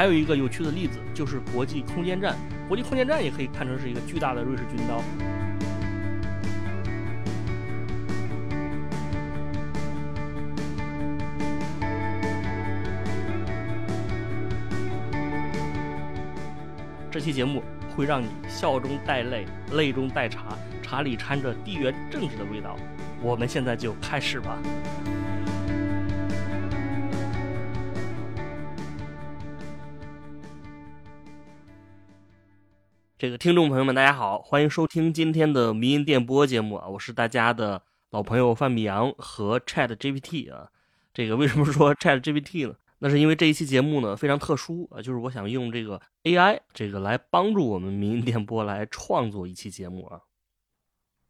还有一个有趣的例子就是国际空间站，国际空间站也可以看成是一个巨大的瑞士军刀。这期节目会让你笑中带泪，泪中带茶，茶里掺着地缘政治的味道。我们现在就开始吧。这个听众朋友们，大家好，欢迎收听今天的迷音电波节目啊！我是大家的老朋友范米阳和 Chat GPT 啊。这个为什么说 Chat GPT 呢？那是因为这一期节目呢非常特殊啊，就是我想用这个 AI 这个来帮助我们民营电波来创作一期节目啊。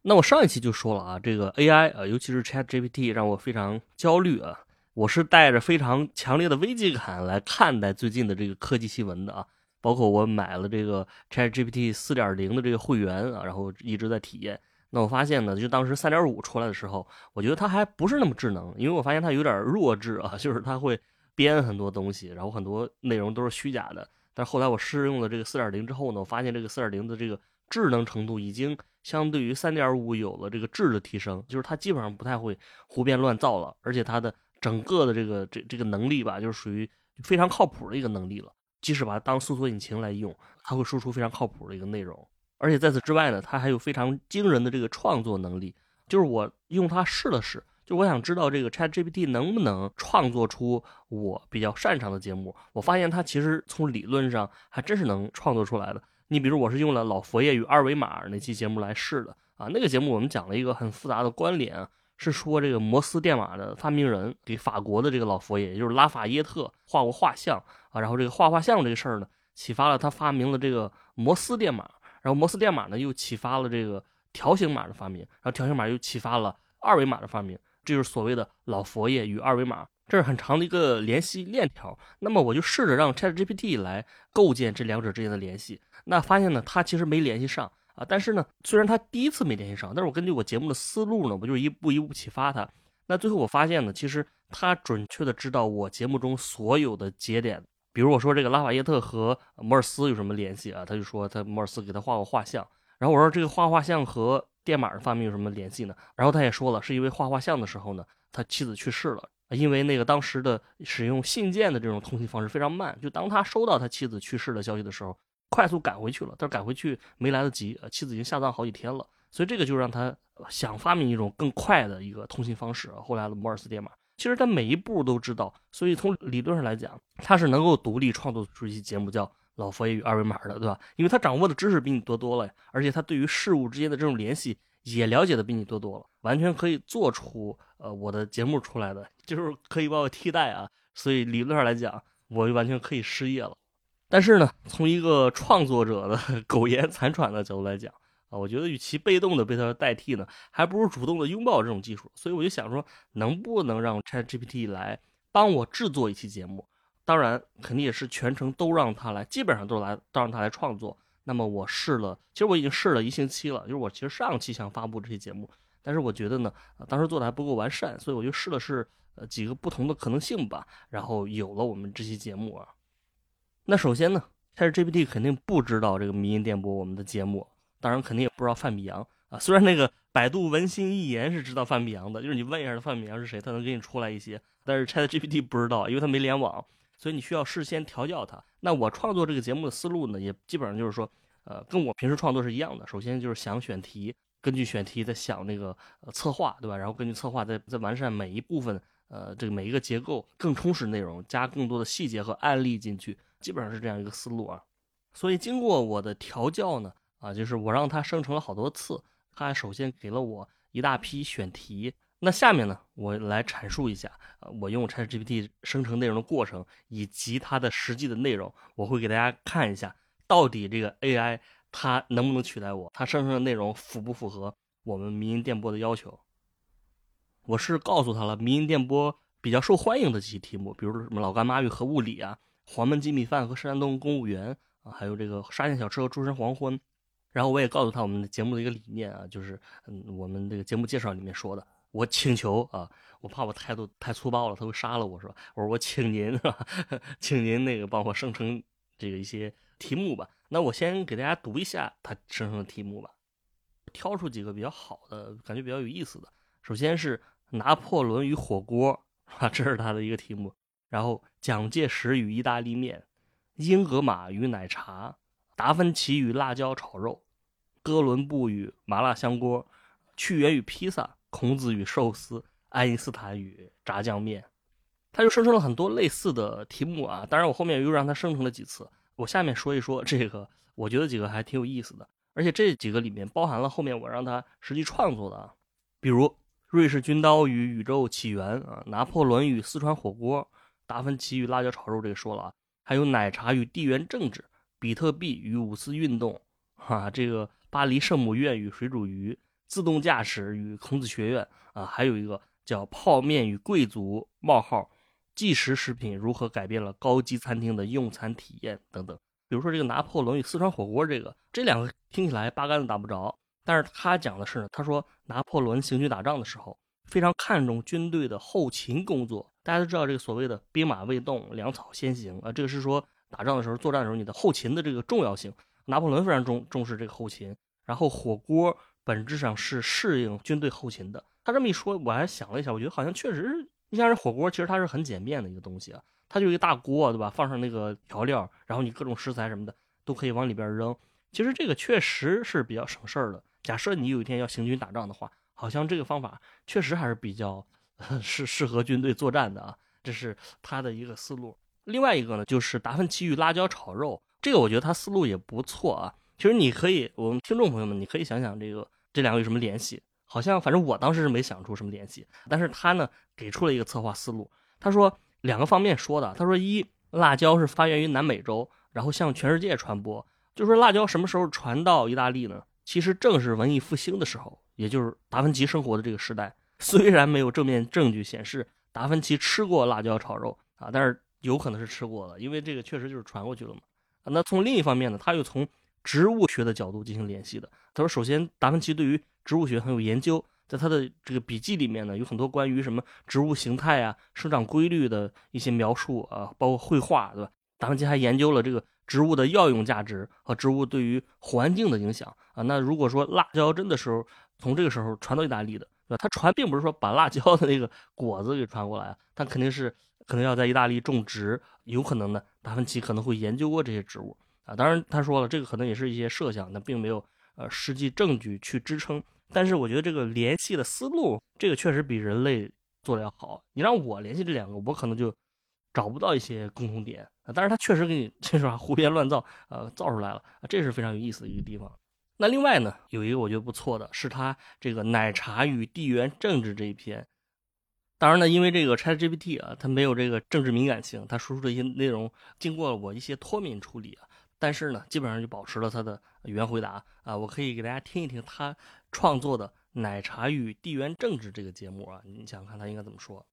那我上一期就说了啊，这个 AI 啊，尤其是 ChatGPT 让我非常焦虑啊。我是带着非常强烈的危机感来看待最近的这个科技新闻的啊。包括我买了这个 ChatGPT 4.0的这个会员啊，然后一直在体验。那我发现呢，就当时3.5出来的时候，我觉得它还不是那么智能，因为我发现它有点弱智啊，就是它会。编很多东西，然后很多内容都是虚假的。但是后来我试用了这个四点零之后呢，我发现这个四点零的这个智能程度已经相对于三点五有了这个质的提升，就是它基本上不太会胡编乱造了，而且它的整个的这个这这个能力吧，就是属于非常靠谱的一个能力了。即使把它当搜索引擎来用，它会输出非常靠谱的一个内容。而且在此之外呢，它还有非常惊人的这个创作能力。就是我用它试了试。就我想知道这个 Chat GPT 能不能创作出我比较擅长的节目？我发现它其实从理论上还真是能创作出来的。你比如我是用了老佛爷与二维码那期节目来试的啊，那个节目我们讲了一个很复杂的关联，是说这个摩斯电码的发明人给法国的这个老佛爷，也就是拉法耶特画过画像啊，然后这个画画像这个事儿呢，启发了他发明了这个摩斯电码，然后摩斯电码呢又启发了这个条形码的发明，然后条形码又启发了二维码的发明。这就是所谓的老佛爷与二维码，这是很长的一个联系链条。那么我就试着让 ChatGPT 来构建这两者之间的联系。那发现呢，它其实没联系上啊。但是呢，虽然它第一次没联系上，但是我根据我节目的思路呢，我就一步一步启发它。那最后我发现呢，其实它准确的知道我节目中所有的节点。比如我说这个拉法耶特和摩尔斯有什么联系啊？他就说他摩尔斯给他画过画像。然后我说这个画画像和电码的发明有什么联系呢？然后他也说了，是因为画画像的时候呢，他妻子去世了，因为那个当时的使用信件的这种通信方式非常慢，就当他收到他妻子去世的消息的时候，快速赶回去了，但是赶回去没来得及，妻子已经下葬好几天了，所以这个就让他想发明一种更快的一个通信方式。后来的摩尔斯电码，其实他每一步都知道，所以从理论上来讲，他是能够独立创作出一期节目叫。老佛爷与二维码的，对吧？因为他掌握的知识比你多多了，而且他对于事物之间的这种联系也了解的比你多多了，完全可以做出呃我的节目出来的，就是可以把我替代啊。所以理论上来讲，我就完全可以失业了。但是呢，从一个创作者的 苟延残喘的角度来讲啊，我觉得与其被动的被他代替呢，还不如主动的拥抱这种技术。所以我就想说，能不能让 ChatGPT 来帮我制作一期节目？当然，肯定也是全程都让他来，基本上都来都让他来创作。那么我试了，其实我已经试了一星期了。就是我其实上期想发布这些节目，但是我觉得呢，当时做的还不够完善，所以我就试了试呃几个不同的可能性吧，然后有了我们这期节目啊。那首先呢，，Chat GPT 肯定不知道这个迷音电波我们的节目，当然肯定也不知道范米阳啊。虽然那个百度文心一言是知道范米阳的，就是你问一下范米阳是谁，他能给你出来一些，但是 Chat GPT 不知道，因为他没联网。所以你需要事先调教他。那我创作这个节目的思路呢，也基本上就是说，呃，跟我平时创作是一样的。首先就是想选题，根据选题再想那个呃策划，对吧？然后根据策划再再完善每一部分，呃，这个每一个结构更充实内容，加更多的细节和案例进去，基本上是这样一个思路啊。所以经过我的调教呢，啊，就是我让它生成了好多次，它首先给了我一大批选题。那下面呢，我来阐述一下，我用 ChatGPT 生成内容的过程以及它的实际的内容，我会给大家看一下，到底这个 AI 它能不能取代我，它生成的内容符不符合我们民营电波的要求。我是告诉他了民营电波比较受欢迎的几些题目，比如什么老干妈与核物理啊，黄焖鸡米饭和山东公务员啊，还有这个沙县小吃和诸神黄昏。然后我也告诉他我们的节目的一个理念啊，就是嗯，我们这个节目介绍里面说的。我请求啊，我怕我态度太粗暴了，他会杀了我，是吧？我说我请您，请您那个帮我生成这个一些题目吧。那我先给大家读一下他生成的题目吧，挑出几个比较好的，感觉比较有意思的。首先是拿破仑与火锅啊，这是他的一个题目。然后蒋介石与意大利面，英格玛与奶茶，达芬奇与辣椒炒肉，哥伦布与麻辣香锅，屈原与披萨。孔子与寿司，爱因斯坦与炸酱面，他就生成了很多类似的题目啊。当然，我后面又让他生成了几次。我下面说一说这个，我觉得几个还挺有意思的，而且这几个里面包含了后面我让他实际创作的啊，比如瑞士军刀与宇宙起源啊，拿破仑与四川火锅，达芬奇与辣椒炒肉，这个说了啊，还有奶茶与地缘政治，比特币与五四运动，哈，这个巴黎圣母院与水煮鱼。自动驾驶与孔子学院啊，还有一个叫泡面与贵族冒号即食食品如何改变了高级餐厅的用餐体验等等。比如说这个拿破仑与四川火锅，这个这两个听起来八竿子打不着，但是他讲的是呢，他说拿破仑行军打仗的时候非常看重军队的后勤工作。大家都知道这个所谓的兵马未动，粮草先行啊，这个是说打仗的时候作战的时候你的后勤的这个重要性。拿破仑非常重重视这个后勤，然后火锅。本质上是适应军队后勤的。他这么一说，我还想了一下，我觉得好像确实，你像这火锅，其实它是很简便的一个东西啊，它就一个大锅，对吧？放上那个调料，然后你各种食材什么的都可以往里边扔。其实这个确实是比较省事儿的。假设你有一天要行军打仗的话，好像这个方法确实还是比较 适适合军队作战的啊。这是他的一个思路。另外一个呢，就是达芬奇与辣椒炒肉，这个我觉得他思路也不错啊。其实你可以，我们听众朋友们，你可以想想这个这两个有什么联系？好像反正我当时是没想出什么联系，但是他呢给出了一个策划思路。他说两个方面说的，他说一辣椒是发源于南美洲，然后向全世界传播。就说辣椒什么时候传到意大利呢？其实正是文艺复兴的时候，也就是达芬奇生活的这个时代。虽然没有正面证据显示达芬奇吃过辣椒炒肉啊，但是有可能是吃过的，因为这个确实就是传过去了嘛。那从另一方面呢，他又从植物学的角度进行联系的。他说，首先，达芬奇对于植物学很有研究，在他的这个笔记里面呢，有很多关于什么植物形态啊、生长规律的一些描述啊，包括绘画，对吧？达芬奇还研究了这个植物的药用价值和植物对于环境的影响啊。那如果说辣椒真的时候从这个时候传到意大利的，对吧？他传并不是说把辣椒的那个果子给传过来，他肯定是可能要在意大利种植，有可能呢，达芬奇可能会研究过这些植物。啊，当然他说了，这个可能也是一些设想，那并没有呃实际证据去支撑。但是我觉得这个联系的思路，这个确实比人类做的要好。你让我联系这两个，我可能就找不到一些共同点啊。但是他确实给你 这是吧胡编乱造，呃，造出来了啊，这是非常有意思的一个地方。那另外呢，有一个我觉得不错的是他这个奶茶与地缘政治这一篇。当然呢，因为这个 ChatGPT 啊，它没有这个政治敏感性，它输出的一些内容经过了我一些脱敏处理啊。但是呢，基本上就保持了它的原回答啊。我可以给大家听一听他创作的《奶茶与地缘政治》这个节目啊。你想想看他应该怎么说？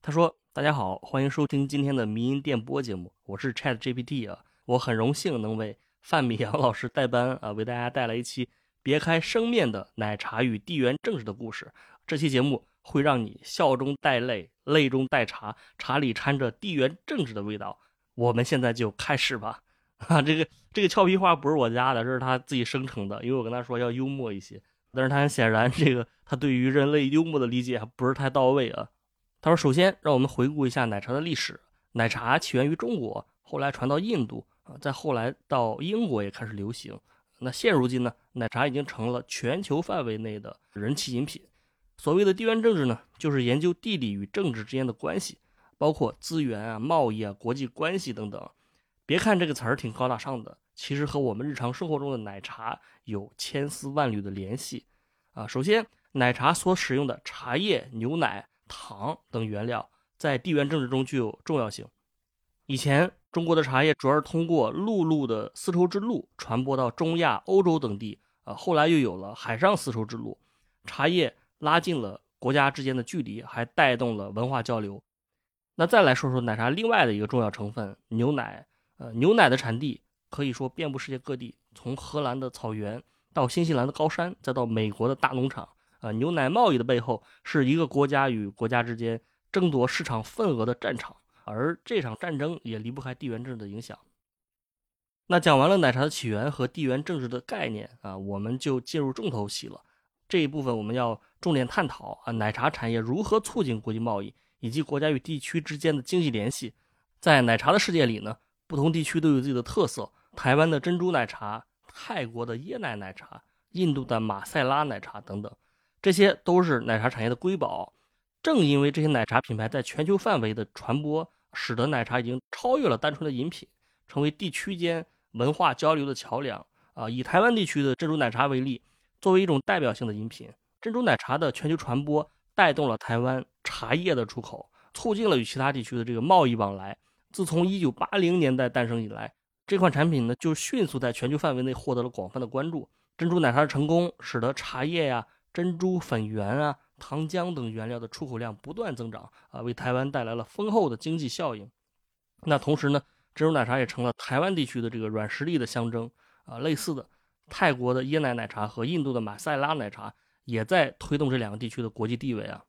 他说：“大家好，欢迎收听今天的迷音电波节目，我是 Chat GPT 啊。我很荣幸能为范米阳老师代班啊，为大家带来一期别开生面的奶茶与地缘政治的故事。这期节目会让你笑中带泪，泪中带茶，茶里掺着地缘政治的味道。我们现在就开始吧。”啊，这个这个俏皮话不是我加的，这是他自己生成的。因为我跟他说要幽默一些，但是他很显然这个他对于人类幽默的理解还不是太到位啊。他说，首先让我们回顾一下奶茶的历史。奶茶起源于中国，后来传到印度啊，再后来到英国也开始流行。那现如今呢，奶茶已经成了全球范围内的人气饮品。所谓的地缘政治呢，就是研究地理与政治之间的关系，包括资源啊、贸易啊、国际关系等等。别看这个词儿挺高大上的，其实和我们日常生活中的奶茶有千丝万缕的联系啊。首先，奶茶所使用的茶叶、牛奶、糖等原料，在地缘政治中具有重要性。以前，中国的茶叶主要是通过陆路的丝绸之路传播到中亚、欧洲等地啊。后来又有了海上丝绸之路，茶叶拉近了国家之间的距离，还带动了文化交流。那再来说说奶茶另外的一个重要成分——牛奶。呃，牛奶的产地可以说遍布世界各地，从荷兰的草原到新西兰的高山，再到美国的大农场，啊，牛奶贸易的背后是一个国家与国家之间争夺市场份额的战场，而这场战争也离不开地缘政治的影响。那讲完了奶茶的起源和地缘政治的概念啊，我们就进入重头戏了。这一部分我们要重点探讨啊，奶茶产业如何促进国际贸易，以及国家与地区之间的经济联系。在奶茶的世界里呢，不同地区都有自己的特色。台湾的珍珠奶茶，泰国的椰奶奶茶，印度的马赛拉奶茶等等，这些都是奶茶产业的瑰宝。正因为这些奶茶品牌在全球范围的传播，使得奶茶已经超越了单纯的饮品，成为地区间。文化交流的桥梁啊，以台湾地区的珍珠奶茶为例，作为一种代表性的饮品，珍珠奶茶的全球传播带动了台湾茶叶的出口，促进了与其他地区的这个贸易往来。自从1980年代诞生以来，这款产品呢就迅速在全球范围内获得了广泛的关注。珍珠奶茶的成功，使得茶叶呀、珍珠粉圆啊、糖浆等原料的出口量不断增长啊，为台湾带来了丰厚的经济效应。那同时呢？珍珠奶茶也成了台湾地区的这个软实力的象征啊。类似的，泰国的椰奶奶茶和印度的马赛拉奶茶也在推动这两个地区的国际地位啊。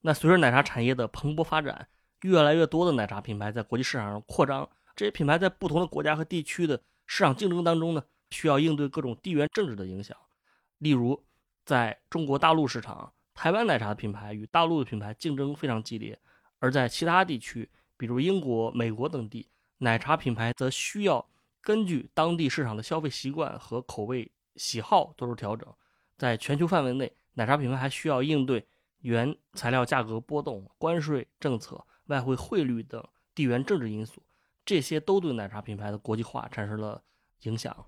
那随着奶茶产业的蓬勃发展，越来越多的奶茶品牌在国际市场上扩张。这些品牌在不同的国家和地区的市场竞争当中呢，需要应对各种地缘政治的影响。例如，在中国大陆市场，台湾奶茶的品牌与大陆的品牌竞争非常激烈；而在其他地区，比如英国、美国等地，奶茶品牌则需要根据当地市场的消费习惯和口味喜好做出调整。在全球范围内，奶茶品牌还需要应对原材料价格波动、关税政策、外汇汇率等地缘政治因素，这些都对奶茶品牌的国际化产生了影响。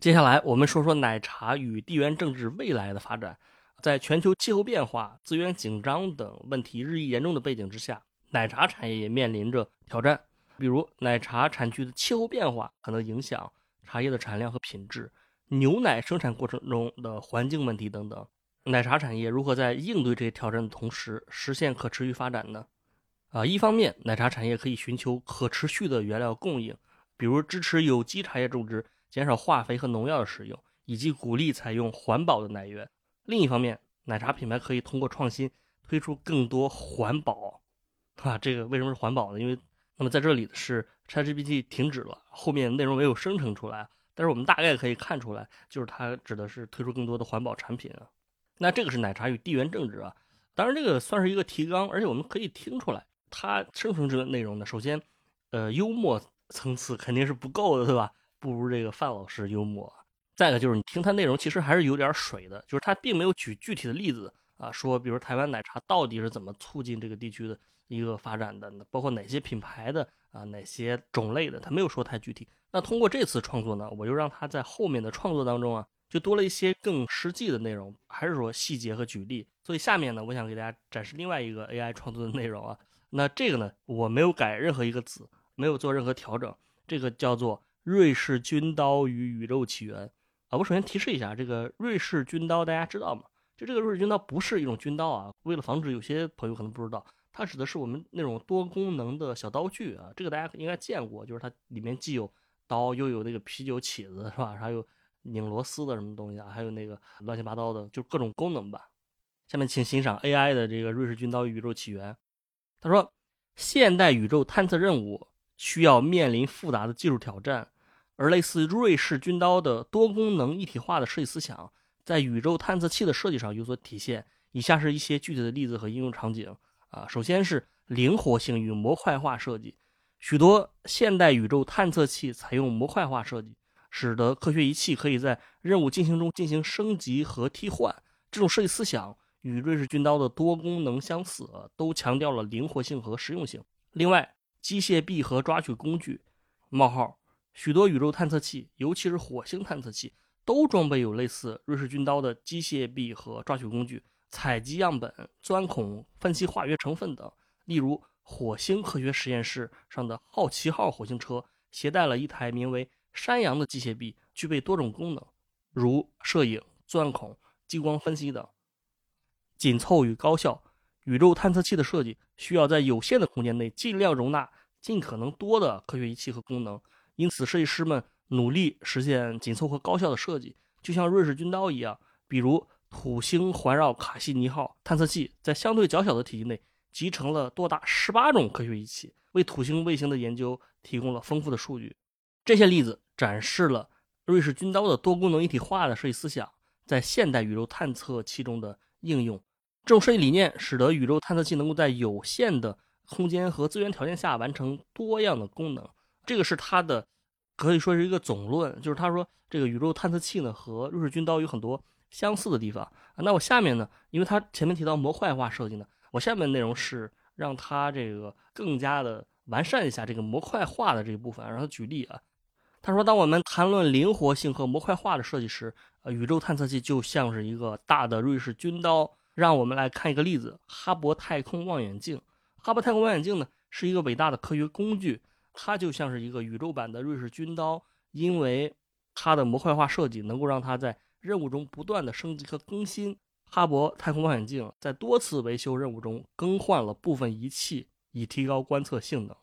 接下来，我们说说奶茶与地缘政治未来的发展。在全球气候变化、资源紧张等问题日益严重的背景之下。奶茶产业也面临着挑战，比如奶茶产区的气候变化可能影响茶叶的产量和品质，牛奶生产过程中的环境问题等等。奶茶产业如何在应对这些挑战的同时实现可持续发展呢？啊，一方面，奶茶产业可以寻求可持续的原料供应，比如支持有机茶叶种植，减少化肥和农药的使用，以及鼓励采用环保的奶源。另一方面，奶茶品牌可以通过创新推出更多环保。啊，这个为什么是环保呢？因为那么在这里是 ChatGPT 停止了，后面内容没有生成出来，但是我们大概可以看出来，就是它指的是推出更多的环保产品啊。那这个是奶茶与地缘政治啊，当然这个算是一个提纲，而且我们可以听出来，它生成这个内容呢，首先，呃，幽默层次肯定是不够的，对吧？不如这个范老师幽默。再一个就是你听它内容其实还是有点水的，就是它并没有举具体的例子啊，说比如台湾奶茶到底是怎么促进这个地区的。一个发展的，包括哪些品牌的啊，哪些种类的，他没有说太具体。那通过这次创作呢，我就让他在后面的创作当中啊，就多了一些更实际的内容，还是说细节和举例。所以下面呢，我想给大家展示另外一个 AI 创作的内容啊。那这个呢，我没有改任何一个字，没有做任何调整。这个叫做瑞士军刀与宇宙起源啊。我首先提示一下，这个瑞士军刀大家知道吗？就这个瑞士军刀不是一种军刀啊。为了防止有些朋友可能不知道。它指的是我们那种多功能的小刀具啊，这个大家应该见过，就是它里面既有刀，又有那个啤酒起子，是吧？还有拧螺丝的什么东西啊？还有那个乱七八糟的，就各种功能吧。下面请欣赏 AI 的这个瑞士军刀宇宙起源。他说，现代宇宙探测任务需要面临复杂的技术挑战，而类似瑞士军刀的多功能一体化的设计思想，在宇宙探测器的设计上有所体现。以下是一些具体的例子和应用场景。啊，首先是灵活性与模块化设计，许多现代宇宙探测器采用模块化设计，使得科学仪器可以在任务进行中进行升级和替换。这种设计思想与瑞士军刀的多功能相似，都强调了灵活性和实用性。另外，机械臂和抓取工具（冒号）许多宇宙探测器，尤其是火星探测器，都装备有类似瑞士军刀的机械臂和抓取工具。采集样本、钻孔、分析化学成分等。例如，火星科学实验室上的好奇号火星车携带了一台名为“山羊”的机械臂，具备多种功能，如摄影、钻孔、激光分析等。紧凑与高效，宇宙探测器的设计需要在有限的空间内尽量容纳尽可能多的科学仪器和功能，因此设计师们努力实现紧凑和高效的设计，就像瑞士军刀一样，比如。土星环绕卡西尼号探测器在相对较小的体积内集成了多达十八种科学仪器，为土星卫星的研究提供了丰富的数据。这些例子展示了瑞士军刀的多功能一体化的设计思想在现代宇宙探测器中的应用。这种设计理念使得宇宙探测器能够在有限的空间和资源条件下完成多样的功能。这个是它的可以说是一个总论，就是他说这个宇宙探测器呢和瑞士军刀有很多。相似的地方，那我下面呢，因为它前面提到模块化设计呢，我下面内容是让它这个更加的完善一下这个模块化的这一部分，让他举例啊。他说，当我们谈论灵活性和模块化的设计时，呃，宇宙探测器就像是一个大的瑞士军刀。让我们来看一个例子：哈勃太空望远镜。哈勃太空望远镜呢，是一个伟大的科学工具，它就像是一个宇宙版的瑞士军刀，因为它的模块化设计能够让它在任务中不断的升级和更新，哈勃太空望远镜在多次维修任务中更换了部分仪器，以提高观测性能。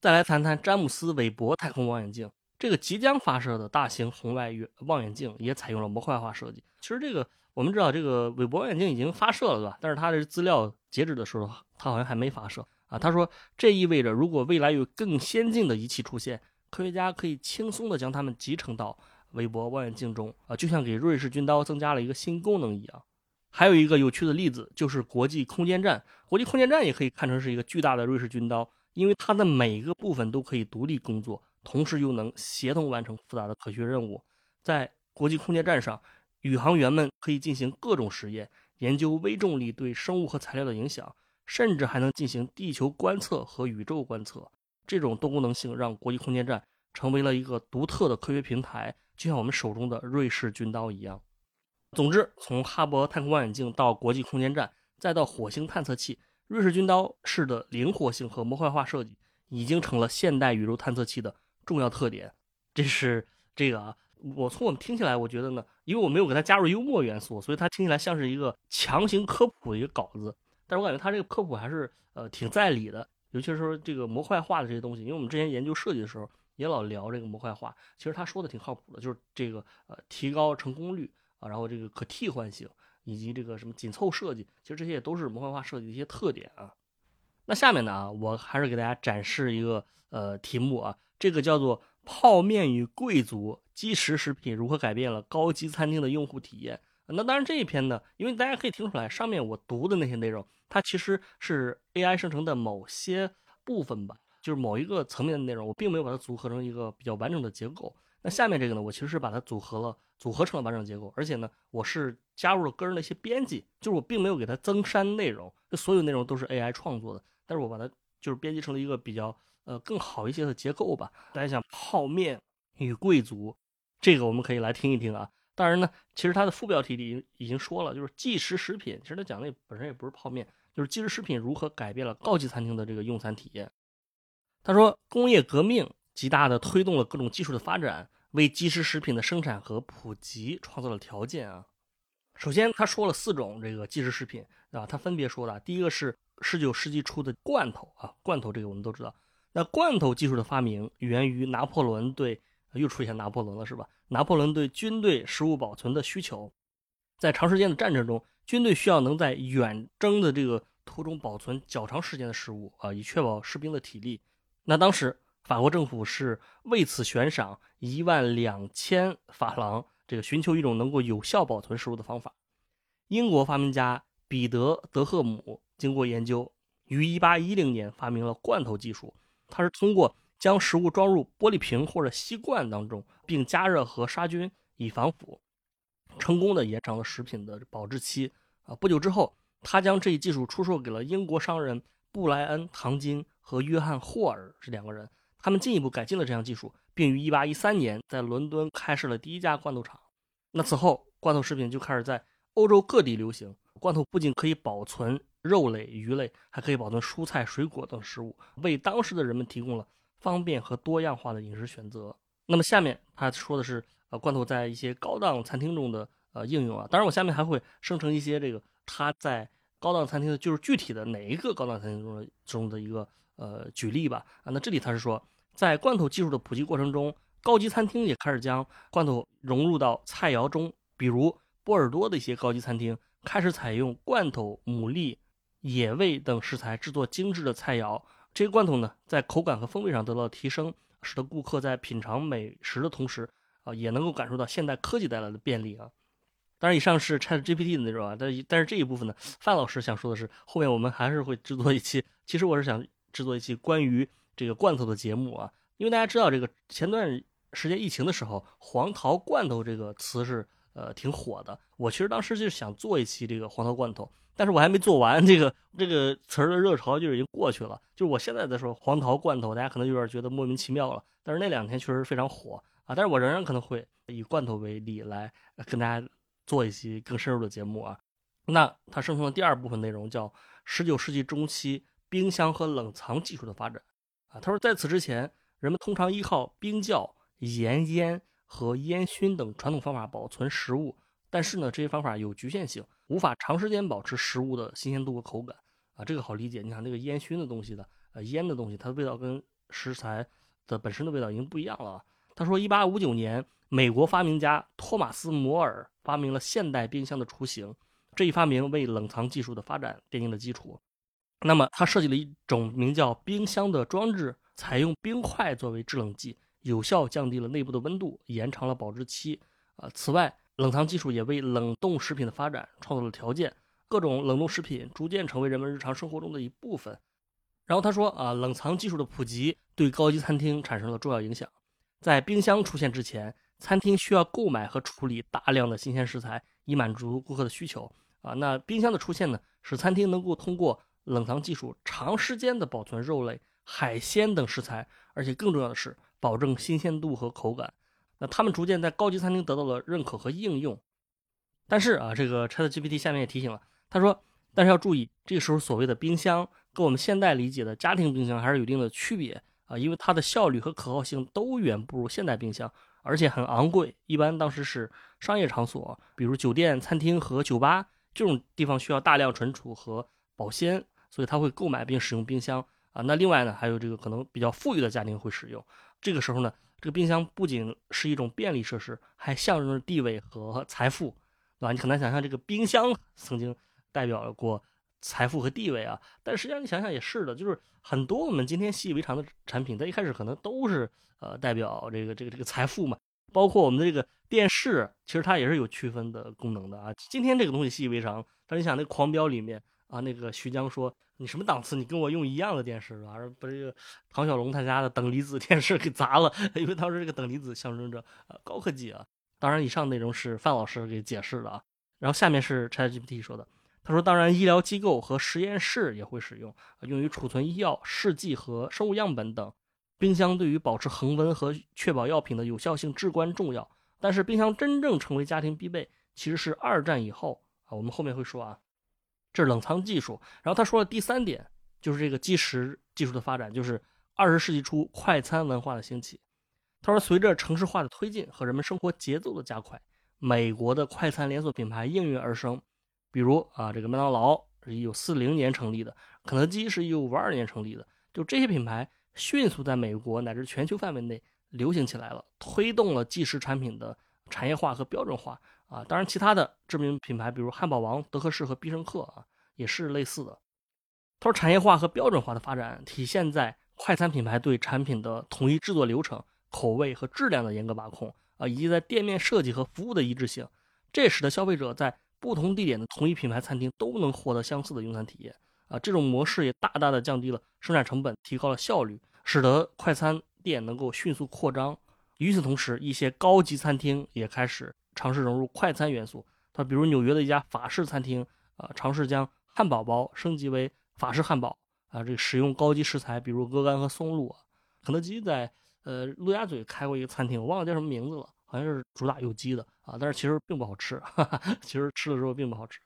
再来谈谈詹姆斯韦伯太空望远镜，这个即将发射的大型红外远望远镜也采用了模块化设计。其实这个我们知道，这个韦伯望远镜已经发射了，对吧？但是它的资料截止的时候，它好像还没发射啊。他说，这意味着如果未来有更先进的仪器出现，科学家可以轻松地将它们集成到。韦伯望远镜中啊，就像给瑞士军刀增加了一个新功能一样。还有一个有趣的例子就是国际空间站。国际空间站也可以看成是一个巨大的瑞士军刀，因为它的每一个部分都可以独立工作，同时又能协同完成复杂的科学任务。在国际空间站上，宇航员们可以进行各种实验，研究微重力对生物和材料的影响，甚至还能进行地球观测和宇宙观测。这种多功能性让国际空间站成为了一个独特的科学平台。就像我们手中的瑞士军刀一样。总之，从哈勃太空望远镜到国际空间站，再到火星探测器，瑞士军刀式的灵活性和模块化设计已经成了现代宇宙探测器的重要特点。这是这个啊，我从我们听起来，我觉得呢，因为我没有给它加入幽默元素，所以它听起来像是一个强行科普的一个稿子。但是我感觉它这个科普还是呃挺在理的，尤其是说这个模块化的这些东西，因为我们之前研究设计的时候。也老聊这个模块化，其实他说的挺靠谱的，就是这个呃提高成功率啊，然后这个可替换性以及这个什么紧凑设计，其实这些也都是模块化设计的一些特点啊。那下面呢啊，我还是给大家展示一个呃题目啊，这个叫做“泡面与贵族即食食品如何改变了高级餐厅的用户体验”。那当然这一篇呢，因为大家可以听出来，上面我读的那些内容，它其实是 AI 生成的某些部分吧。就是某一个层面的内容，我并没有把它组合成一个比较完整的结构。那下面这个呢，我其实是把它组合了，组合成了完整结构。而且呢，我是加入了个人的一些编辑，就是我并没有给它增删内容，这所有内容都是 AI 创作的。但是我把它就是编辑成了一个比较呃更好一些的结构吧。大家想泡面与贵族，这个我们可以来听一听啊。当然呢，其实它的副标题里已经说了，就是即食食品。其实它讲的也本身也不是泡面，就是即食食品如何改变了高级餐厅的这个用餐体验。他说：“工业革命极大地推动了各种技术的发展，为即食食品的生产和普及创造了条件啊。首先，他说了四种这个即食食品啊，他分别说的，第一个是十九世纪初的罐头啊，罐头这个我们都知道。那罐头技术的发明源于拿破仑对又出现拿破仑了是吧？拿破仑对军队食物保存的需求，在长时间的战争中，军队需要能在远征的这个途中保存较长时间的食物啊，以确保士兵的体力。”那当时法国政府是为此悬赏一万两千法郎，这个寻求一种能够有效保存食物的方法。英国发明家彼得·德赫姆经过研究，于1810年发明了罐头技术。他是通过将食物装入玻璃瓶或者锡罐当中，并加热和杀菌以防腐，成功的延长了食品的保质期。啊，不久之后，他将这一技术出售给了英国商人布莱恩·唐金。和约翰霍尔这两个人，他们进一步改进了这项技术，并于1813年在伦敦开设了第一家罐头厂。那此后，罐头食品就开始在欧洲各地流行。罐头不仅可以保存肉类、鱼类，还可以保存蔬菜、水果等食物，为当时的人们提供了方便和多样化的饮食选择。那么下面他说的是，呃，罐头在一些高档餐厅中的呃应用啊。当然，我下面还会生成一些这个他在高档餐厅的，就是具体的哪一个高档餐厅中的中的一个。呃，举例吧，啊，那这里他是说，在罐头技术的普及过程中，高级餐厅也开始将罐头融入到菜肴中，比如波尔多的一些高级餐厅开始采用罐头、牡蛎、野味等食材制作精致的菜肴。这些罐头呢，在口感和风味上得到了提升，使得顾客在品尝美食的同时，啊，也能够感受到现代科技带来的便利啊。当然，以上是 Chat GPT 的内容啊，但但是这一部分呢，范老师想说的是，后面我们还是会制作一期。其实我是想制作一期关于这个罐头的节目啊，因为大家知道，这个前段时间疫情的时候，黄桃罐头这个词是呃挺火的。我其实当时就想做一期这个黄桃罐头。但是我还没做完，这个这个词儿的热潮就已经过去了。就是我现在在说黄桃罐头，大家可能有点觉得莫名其妙了。但是那两天确实非常火啊！但是我仍然可能会以罐头为例来跟大家做一期更深入的节目啊。那它生成的第二部分内容叫十九世纪中期冰箱和冷藏技术的发展啊。他说，在此之前，人们通常依靠冰窖、盐腌和烟熏等传统方法保存食物。但是呢，这些方法有局限性，无法长时间保持食物的新鲜度和口感啊。这个好理解，你看那个烟熏的东西的，呃，腌的东西，它的味道跟食材的本身的味道已经不一样了。他说，一八五九年，美国发明家托马斯·摩尔发明了现代冰箱的雏形，这一发明为冷藏技术的发展奠定了基础。那么，他设计了一种名叫冰箱的装置，采用冰块作为制冷剂，有效降低了内部的温度，延长了保质期。啊，此外，冷藏技术也为冷冻食品的发展创造了条件，各种冷冻食品逐渐成为人们日常生活中的一部分。然后他说啊，冷藏技术的普及对高级餐厅产生了重要影响。在冰箱出现之前，餐厅需要购买和处理大量的新鲜食材，以满足顾客的需求啊。那冰箱的出现呢，使餐厅能够通过冷藏技术长时间的保存肉类、海鲜等食材，而且更重要的是保证新鲜度和口感。那他们逐渐在高级餐厅得到了认可和应用，但是啊，这个 ChatGPT 下面也提醒了，他说，但是要注意，这个时候所谓的冰箱跟我们现在理解的家庭冰箱还是有一定的区别啊，因为它的效率和可靠性都远不如现代冰箱，而且很昂贵，一般当时是商业场所，比如酒店、餐厅和酒吧这种地方需要大量存储和保鲜，所以他会购买并使用冰箱啊。那另外呢，还有这个可能比较富裕的家庭会使用，这个时候呢。这个冰箱不仅是一种便利设施，还象征着地位和财富，对吧？你很难想象这个冰箱 曾经代表过财富和地位啊。但实际上你想想也是的，就是很多我们今天习以为常的产品，在一开始可能都是呃代表这个这个这个财富嘛。包括我们的这个电视，其实它也是有区分的功能的啊。今天这个东西习以为常，但你想那《狂飙》里面啊，那个徐江说。你什么档次？你跟我用一样的电视，而把这个唐小龙他家的等离子电视给砸了，因为当时这个等离子象征着呃高科技啊。当然，以上内容是范老师给解释的啊。然后下面是 ChatGPT 说的，他说：“当然，医疗机构和实验室也会使用，用于储存医药、试剂和生物样本等。冰箱对于保持恒温和确保药品的有效性至关重要。但是，冰箱真正成为家庭必备，其实是二战以后啊。我们后面会说啊。”这是冷藏技术，然后他说了第三点，就是这个即食技术的发展，就是二十世纪初快餐文化的兴起。他说，随着城市化的推进和人们生活节奏的加快，美国的快餐连锁品牌应运而生。比如啊，这个麦当劳是一九四零年成立的，肯德基是一九五二年成立的，就这些品牌迅速在美国乃至全球范围内流行起来了，推动了即食产品的产业化和标准化。啊，当然，其他的知名品牌，比如汉堡王、德克士和必胜客啊，也是类似的。他说，产业化和标准化的发展体现在快餐品牌对产品的统一制作流程、口味和质量的严格把控啊，以及在店面设计和服务的一致性。这使得消费者在不同地点的同一品牌餐厅都能获得相似的用餐体验啊。这种模式也大大的降低了生产成本，提高了效率，使得快餐店能够迅速扩张。与此同时，一些高级餐厅也开始。尝试融入快餐元素，他比如纽约的一家法式餐厅，啊，尝试将汉堡包升级为法式汉堡，啊，这个使用高级食材，比如鹅肝和松露。肯德基在呃陆家嘴开过一个餐厅，我忘了叫什么名字了，好像是主打有机的啊，但是其实并不好吃，哈哈，其实吃的时候并不好吃。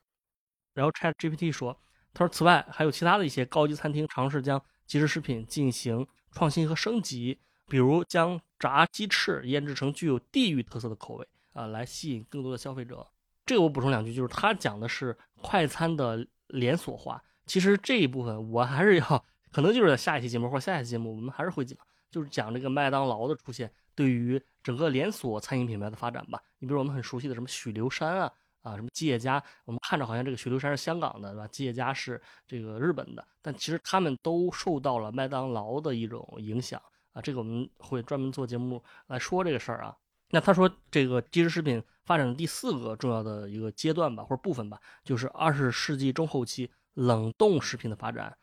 然后 Chat GPT 说，他说此外还有其他的一些高级餐厅尝试将即食食品进行创新和升级，比如将炸鸡翅腌制成具有地域特色的口味。啊，来吸引更多的消费者。这个我补充两句，就是他讲的是快餐的连锁化。其实这一部分我还是要，可能就是在下一期节目或下一期节目，我们还是会讲，就是讲这个麦当劳的出现对于整个连锁餐饮品牌的发展吧。你比如我们很熟悉的什么许留山啊，啊，什么吉野家，我们看着好像这个许留山是香港的，对吧？吉野家是这个日本的，但其实他们都受到了麦当劳的一种影响啊。这个我们会专门做节目来说这个事儿啊。那他说这个即时食品发展的第四个重要的一个阶段吧，或者部分吧，就是二十世纪中后期冷冻食品的发展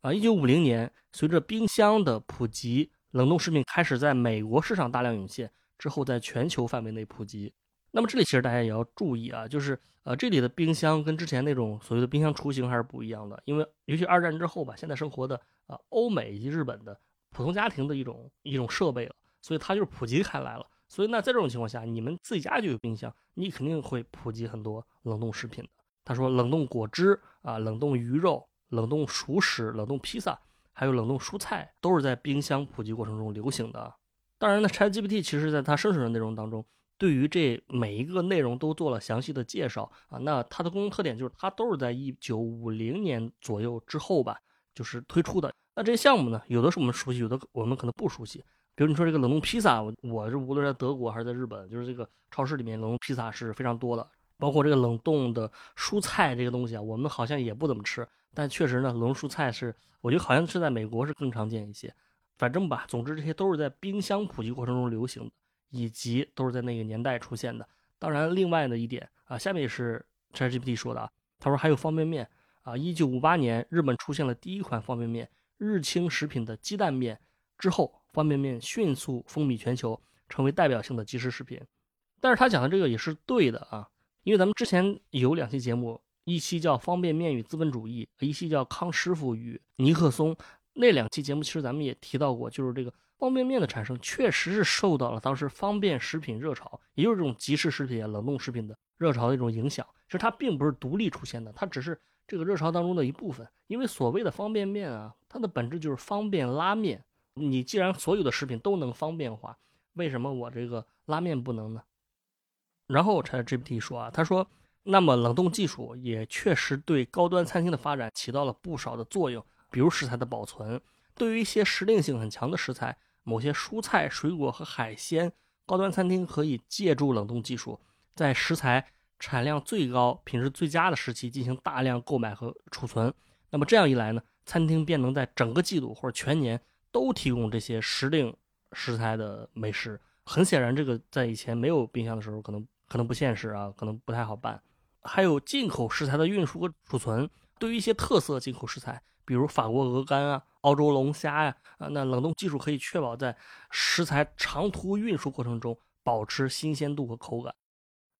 啊。一九五零年，随着冰箱的普及，冷冻食品开始在美国市场大量涌现，之后在全球范围内普及。那么这里其实大家也要注意啊，就是呃这里的冰箱跟之前那种所谓的冰箱雏形还是不一样的，因为尤其二战之后吧，现在生活的呃欧美以及日本的普通家庭的一种一种设备了，所以它就是普及开来了。所以那在这种情况下，你们自己家就有冰箱，你肯定会普及很多冷冻食品的。他说冷冻果汁啊，冷冻鱼肉、冷冻熟食、冷冻披萨，还有冷冻蔬菜，都是在冰箱普及过程中流行的。当然呢，ChatGPT 其实在它生成的内容当中。对于这每一个内容都做了详细的介绍啊，那它的功能特点就是它都是在一九五零年左右之后吧，就是推出的。那这些项目呢，有的是我们熟悉，有的我们可能不熟悉。比如你说这个冷冻披萨，我我是无论在德国还是在日本，就是这个超市里面冷冻披萨是非常多的。包括这个冷冻的蔬菜这个东西啊，我们好像也不怎么吃，但确实呢，冷冻蔬菜是我觉得好像是在美国是更常见一些。反正吧，总之这些都是在冰箱普及过程中流行的。以及都是在那个年代出现的。当然，另外的一点啊，下面也是 ChatGPT 说的啊。他说还有方便面啊。一九五八年，日本出现了第一款方便面——日清食品的鸡蛋面。之后，方便面迅速风靡全球，成为代表性的即食食品。但是他讲的这个也是对的啊，因为咱们之前有两期节目，一期叫《方便面与资本主义》，一期叫《康师傅与尼克松》。那两期节目其实咱们也提到过，就是这个。方便面的产生确实是受到了当时方便食品热潮，也就是这种即食食品、冷冻食品的热潮的一种影响。其实它并不是独立出现的，它只是这个热潮当中的一部分。因为所谓的方便面啊，它的本质就是方便拉面。你既然所有的食品都能方便化，为什么我这个拉面不能呢？然后 ChatGPT 说啊，他说，那么冷冻技术也确实对高端餐厅的发展起到了不少的作用，比如食材的保存，对于一些时令性很强的食材。某些蔬菜、水果和海鲜，高端餐厅可以借助冷冻技术，在食材产量最高、品质最佳的时期进行大量购买和储存。那么这样一来呢，餐厅便能在整个季度或者全年都提供这些时令食材的美食。很显然，这个在以前没有冰箱的时候，可能可能不现实啊，可能不太好办。还有进口食材的运输和储存，对于一些特色进口食材。比如法国鹅肝啊、澳洲龙虾呀，啊，那冷冻技术可以确保在食材长途运输过程中保持新鲜度和口感。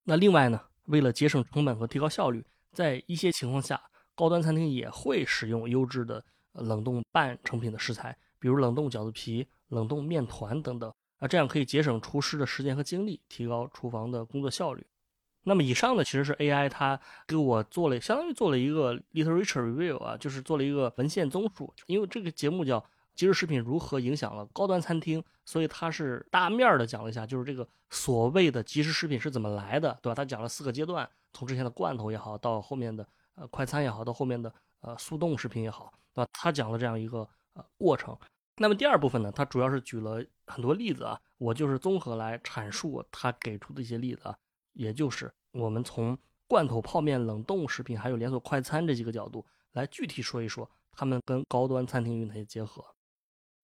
那另外呢，为了节省成本和提高效率，在一些情况下，高端餐厅也会使用优质的冷冻半成品的食材，比如冷冻饺子皮、冷冻面团等等。啊，这样可以节省厨师的时间和精力，提高厨房的工作效率。那么以上呢，其实是 AI 它给我做了，相当于做了一个 literature review 啊，就是做了一个文献综述。因为这个节目叫《即时食品如何影响了高端餐厅》，所以它是大面的讲了一下，就是这个所谓的即时食品是怎么来的，对吧？他讲了四个阶段，从之前的罐头也好，到后面的呃快餐也好，到后面的呃速冻食品也好，对吧？他讲了这样一个呃过程。那么第二部分呢，他主要是举了很多例子啊，我就是综合来阐述他给出的一些例子啊。也就是我们从罐头、泡面、冷冻食品，还有连锁快餐这几个角度来具体说一说，他们跟高端餐厅有哪些结合。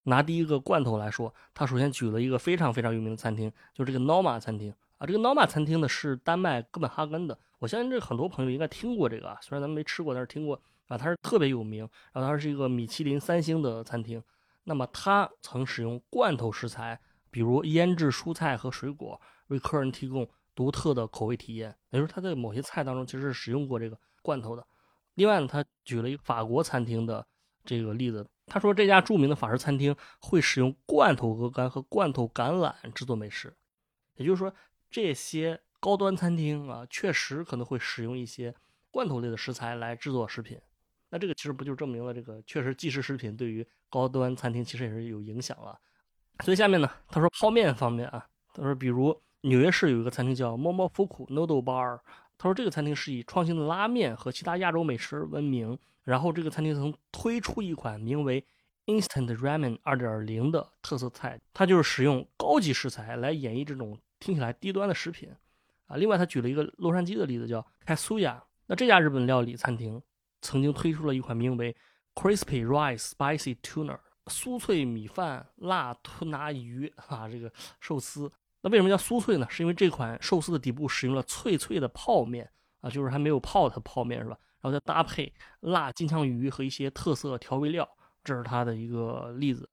拿第一个罐头来说，他首先举了一个非常非常有名的餐厅，就是这个 Norma 餐厅啊。这个 Norma 餐厅呢是丹麦哥本哈根的，我相信这很多朋友应该听过这个啊，虽然咱们没吃过，但是听过啊，它是特别有名。然后它是一个米其林三星的餐厅。那么它曾使用罐头食材，比如腌制蔬菜和水果，为客人提供。独特的口味体验，也就是他在某些菜当中其实是使用过这个罐头的。另外呢，他举了一个法国餐厅的这个例子，他说这家著名的法式餐厅会使用罐头鹅肝和罐头橄榄制作美食。也就是说，这些高端餐厅啊，确实可能会使用一些罐头类的食材来制作食品。那这个其实不就证明了这个确实即食食品对于高端餐厅其实也是有影响了。所以下面呢，他说泡面方面啊，他说比如。纽约市有一个餐厅叫猫猫福库 Noodle Bar，他说这个餐厅是以创新的拉面和其他亚洲美食闻名。然后这个餐厅曾推出一款名为 Instant Ramen 2.0的特色菜，它就是使用高级食材来演绎这种听起来低端的食品。啊。另外，他举了一个洛杉矶的例子，叫开苏亚。那这家日本料理餐厅曾经推出了一款名为 Crispy Rice Spicy Tuna 酥脆米饭辣吞拿鱼 啊，这个寿司。那为什么叫酥脆呢？是因为这款寿司的底部使用了脆脆的泡面啊，就是还没有泡它泡面是吧？然后再搭配辣金枪鱼和一些特色调味料，这是它的一个例子。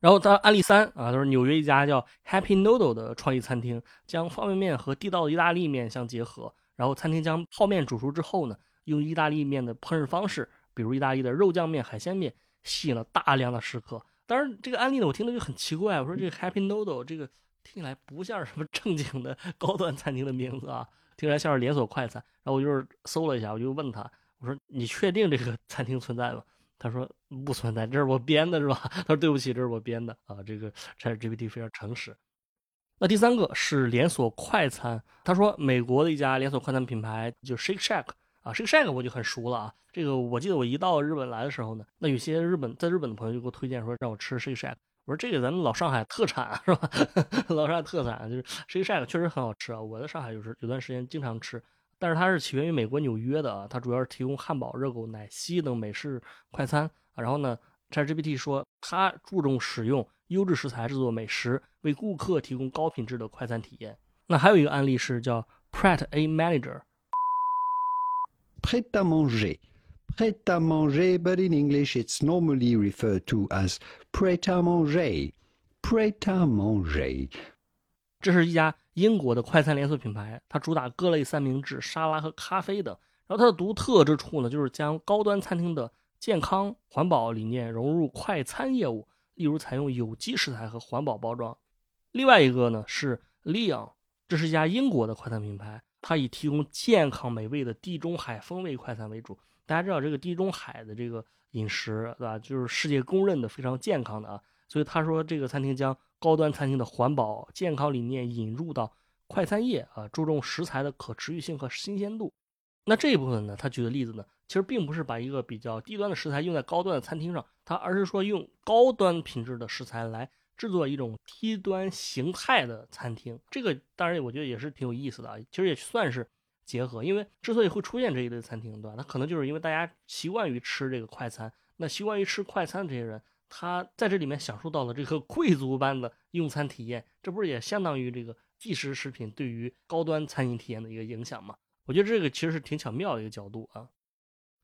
然后它案例三啊，就是纽约一家叫 Happy Noodle 的创意餐厅，将方便面和地道的意大利面相结合。然后餐厅将泡面煮熟之后呢，用意大利面的烹饪方式，比如意大利的肉酱面、海鲜面，吸引了大量的食客。当然，这个案例呢，我听着就很奇怪，我说这个 Happy Noodle 这个听起来不像是什么正经的高端餐厅的名字啊，听起来像是连锁快餐。然后我就是搜了一下，我就问他，我说你确定这个 餐厅存在吗？他说不存在，这是我编的，是吧？他说对不起，这是我编的啊。这个 ChatGPT 非常诚实。那第三个是连锁快餐，他说美国的一家连锁快餐品牌就 Shake Shack 啊，Shake Shack 我就很熟了啊。这个我记得我一到日本来的时候呢，那有些日本在日本的朋友就给我推荐说让我吃 Shake Shack，我说这个咱们老上海特产是吧？老上海特产就是 Shake Shack 确实很好吃啊，我在上海有时有段时间经常吃。但是它是起源于美国纽约的啊，它主要是提供汉堡、热狗、奶昔等美式快餐啊。然后呢，ChatGPT 说它注重使用优质食材制作美食，为顾客提供高品质的快餐体验。那还有一个案例是叫 Pratt A Manager。Pret à manger, pret à manger, but in English it's normally referred to as pret à manger, pret à manger。这是一家。英国的快餐连锁品牌，它主打各类三明治、沙拉和咖啡的。然后它的独特之处呢，就是将高端餐厅的健康环保理念融入快餐业务，例如采用有机食材和环保包装。另外一个呢是 Leon，这是一家英国的快餐品牌，它以提供健康美味的地中海风味快餐为主。大家知道这个地中海的这个饮食，对吧？就是世界公认的非常健康的啊。所以他说这个餐厅将。高端餐厅的环保健康理念引入到快餐业啊，注重食材的可持续性和新鲜度。那这一部分呢，他举的例子呢，其实并不是把一个比较低端的食材用在高端的餐厅上，他而是说用高端品质的食材来制作一种低端形态的餐厅。这个当然我觉得也是挺有意思的啊，其实也算是结合。因为之所以会出现这一类餐厅，对吧？那可能就是因为大家习惯于吃这个快餐，那习惯于吃快餐的这些人。他在这里面享受到了这个贵族般的用餐体验，这不是也相当于这个即食食品对于高端餐饮体验的一个影响吗？我觉得这个其实是挺巧妙的一个角度啊。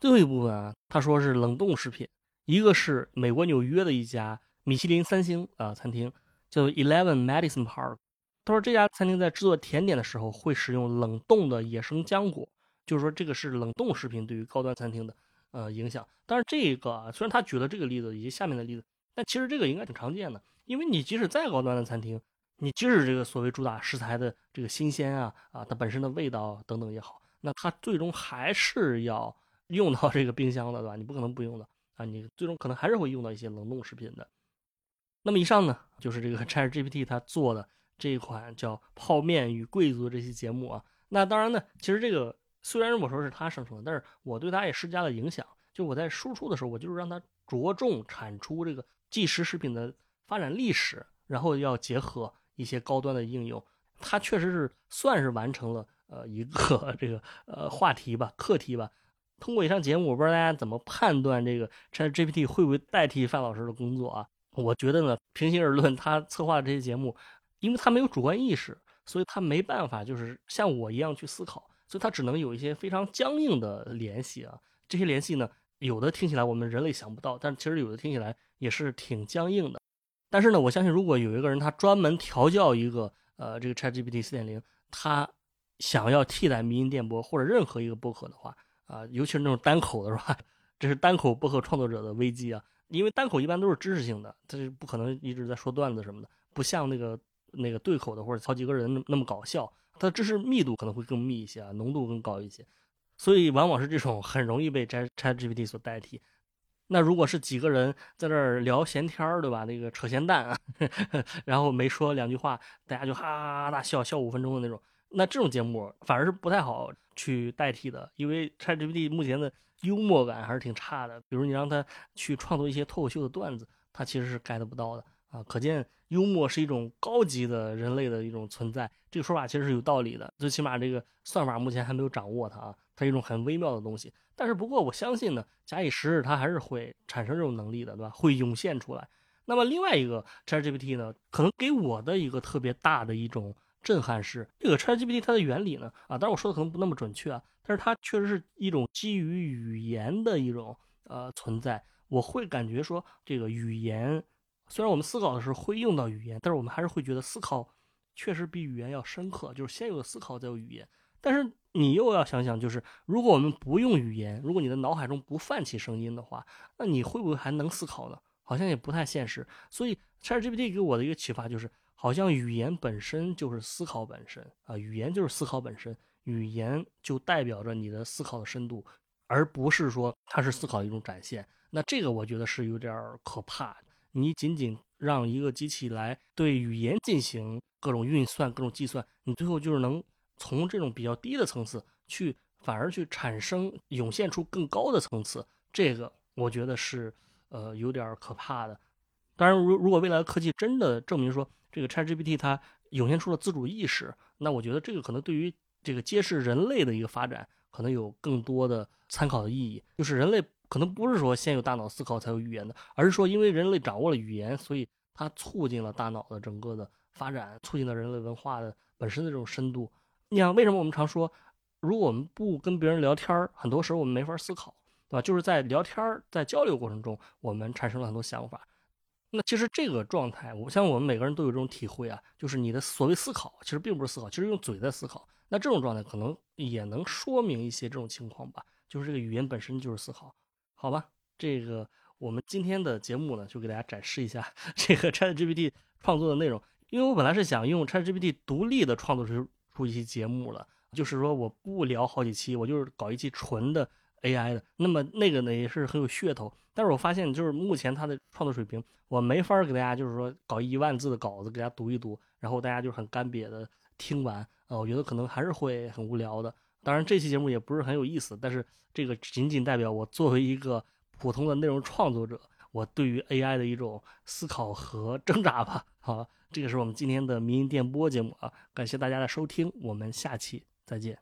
最后一部分啊，他说是冷冻食品，一个是美国纽约的一家米其林三星啊餐厅，叫 Eleven Madison Park。他说这家餐厅在制作甜点的时候会使用冷冻的野生浆果，就是说这个是冷冻食品对于高端餐厅的。呃，影响。但是这个虽然他举了这个例子以及下面的例子，但其实这个应该挺常见的。因为你即使再高端的餐厅，你即使这个所谓主打食材的这个新鲜啊啊，它本身的味道等等也好，那它最终还是要用到这个冰箱的，对吧？你不可能不用的啊，你最终可能还是会用到一些冷冻食品的。那么以上呢，就是这个 ChatGPT 它做的这一款叫《泡面与贵族》这期节目啊。那当然呢，其实这个。虽然我说是它生成的，但是我对它也施加了影响。就我在输出的时候，我就是让它着重产出这个即食食品的发展历史，然后要结合一些高端的应用。它确实是算是完成了呃一个 这个呃话题吧、课题吧。通过以上节目，我不知道大家怎么判断这个 ChatGPT 会不会代替范老师的工作啊？我觉得呢，平心而论，他策划的这些节目，因为他没有主观意识，所以他没办法就是像我一样去思考。所以他只能有一些非常僵硬的联系啊，这些联系呢，有的听起来我们人类想不到，但其实有的听起来也是挺僵硬的。但是呢，我相信如果有一个人他专门调教一个呃这个 ChatGPT 四点零，他想要替代民音电波或者任何一个播客的话啊，尤其是那种单口的是吧？这是单口播客创作者的危机啊，因为单口一般都是知识性的，他是不可能一直在说段子什么的，不像那个那个对口的或者好几个人那么搞笑。它的知识密度可能会更密一些啊，浓度更高一些，所以往往是这种很容易被 Chat GPT 所代替。那如果是几个人在这儿聊闲天儿，对吧？那个扯闲蛋啊，然后没说两句话，大家就哈哈大笑笑五分钟的那种，那这种节目反而是不太好去代替的，因为 Chat GPT 目前的幽默感还是挺差的。比如你让他去创作一些脱口秀的段子，他其实是 get 不到的啊，可见幽默是一种高级的人类的一种存在。这个说法其实是有道理的，最起码这个算法目前还没有掌握它啊，它是一种很微妙的东西。但是不过我相信呢，假以时日，它还是会产生这种能力的，对吧？会涌现出来。那么另外一个 ChatGPT 呢，可能给我的一个特别大的一种震撼是，这个 ChatGPT 它的原理呢，啊，当然我说的可能不那么准确啊，但是它确实是一种基于语言的一种呃存在。我会感觉说，这个语言虽然我们思考的时候会用到语言，但是我们还是会觉得思考确实比语言要深刻，就是先有的思考再有语言。但是你又要想想，就是如果我们不用语言，如果你的脑海中不泛起声音的话，那你会不会还能思考呢？好像也不太现实。所以 ChatGPT 给我的一个启发就是，好像语言本身就是思考本身啊，语言就是思考本身，语言就代表着你的思考的深度，而不是说它是思考的一种展现。那这个我觉得是有点可怕。你仅仅让一个机器来对语言进行各种运算、各种计算，你最后就是能。从这种比较低的层次去，反而去产生涌现出更高的层次，这个我觉得是呃有点可怕的。当然，如如果未来科技真的证明说这个 ChatGPT 它涌现出了自主意识，那我觉得这个可能对于这个揭示人类的一个发展，可能有更多的参考的意义。就是人类可能不是说先有大脑思考才有语言的，而是说因为人类掌握了语言，所以它促进了大脑的整个的发展，促进了人类文化的本身的这种深度。你想为什么我们常说，如果我们不跟别人聊天儿，很多时候我们没法思考，对吧？就是在聊天儿、在交流过程中，我们产生了很多想法。那其实这个状态，我像我们每个人都有这种体会啊，就是你的所谓思考，其实并不是思考，其实用嘴在思考。那这种状态可能也能说明一些这种情况吧，就是这个语言本身就是思考，好吧？这个我们今天的节目呢，就给大家展示一下 这个 ChatGPT 创作的内容，因为我本来是想用 ChatGPT 独立的创作出。出一期节目了，就是说我不聊好几期，我就是搞一期纯的 AI 的。那么那个呢也是很有噱头，但是我发现就是目前它的创作水平，我没法给大家就是说搞一万字的稿子给大家读一读，然后大家就很干瘪的听完，呃，我觉得可能还是会很无聊的。当然这期节目也不是很有意思，但是这个仅仅代表我作为一个普通的内容创作者，我对于 AI 的一种思考和挣扎吧。好。这个是我们今天的民营电波节目啊，感谢大家的收听，我们下期再见。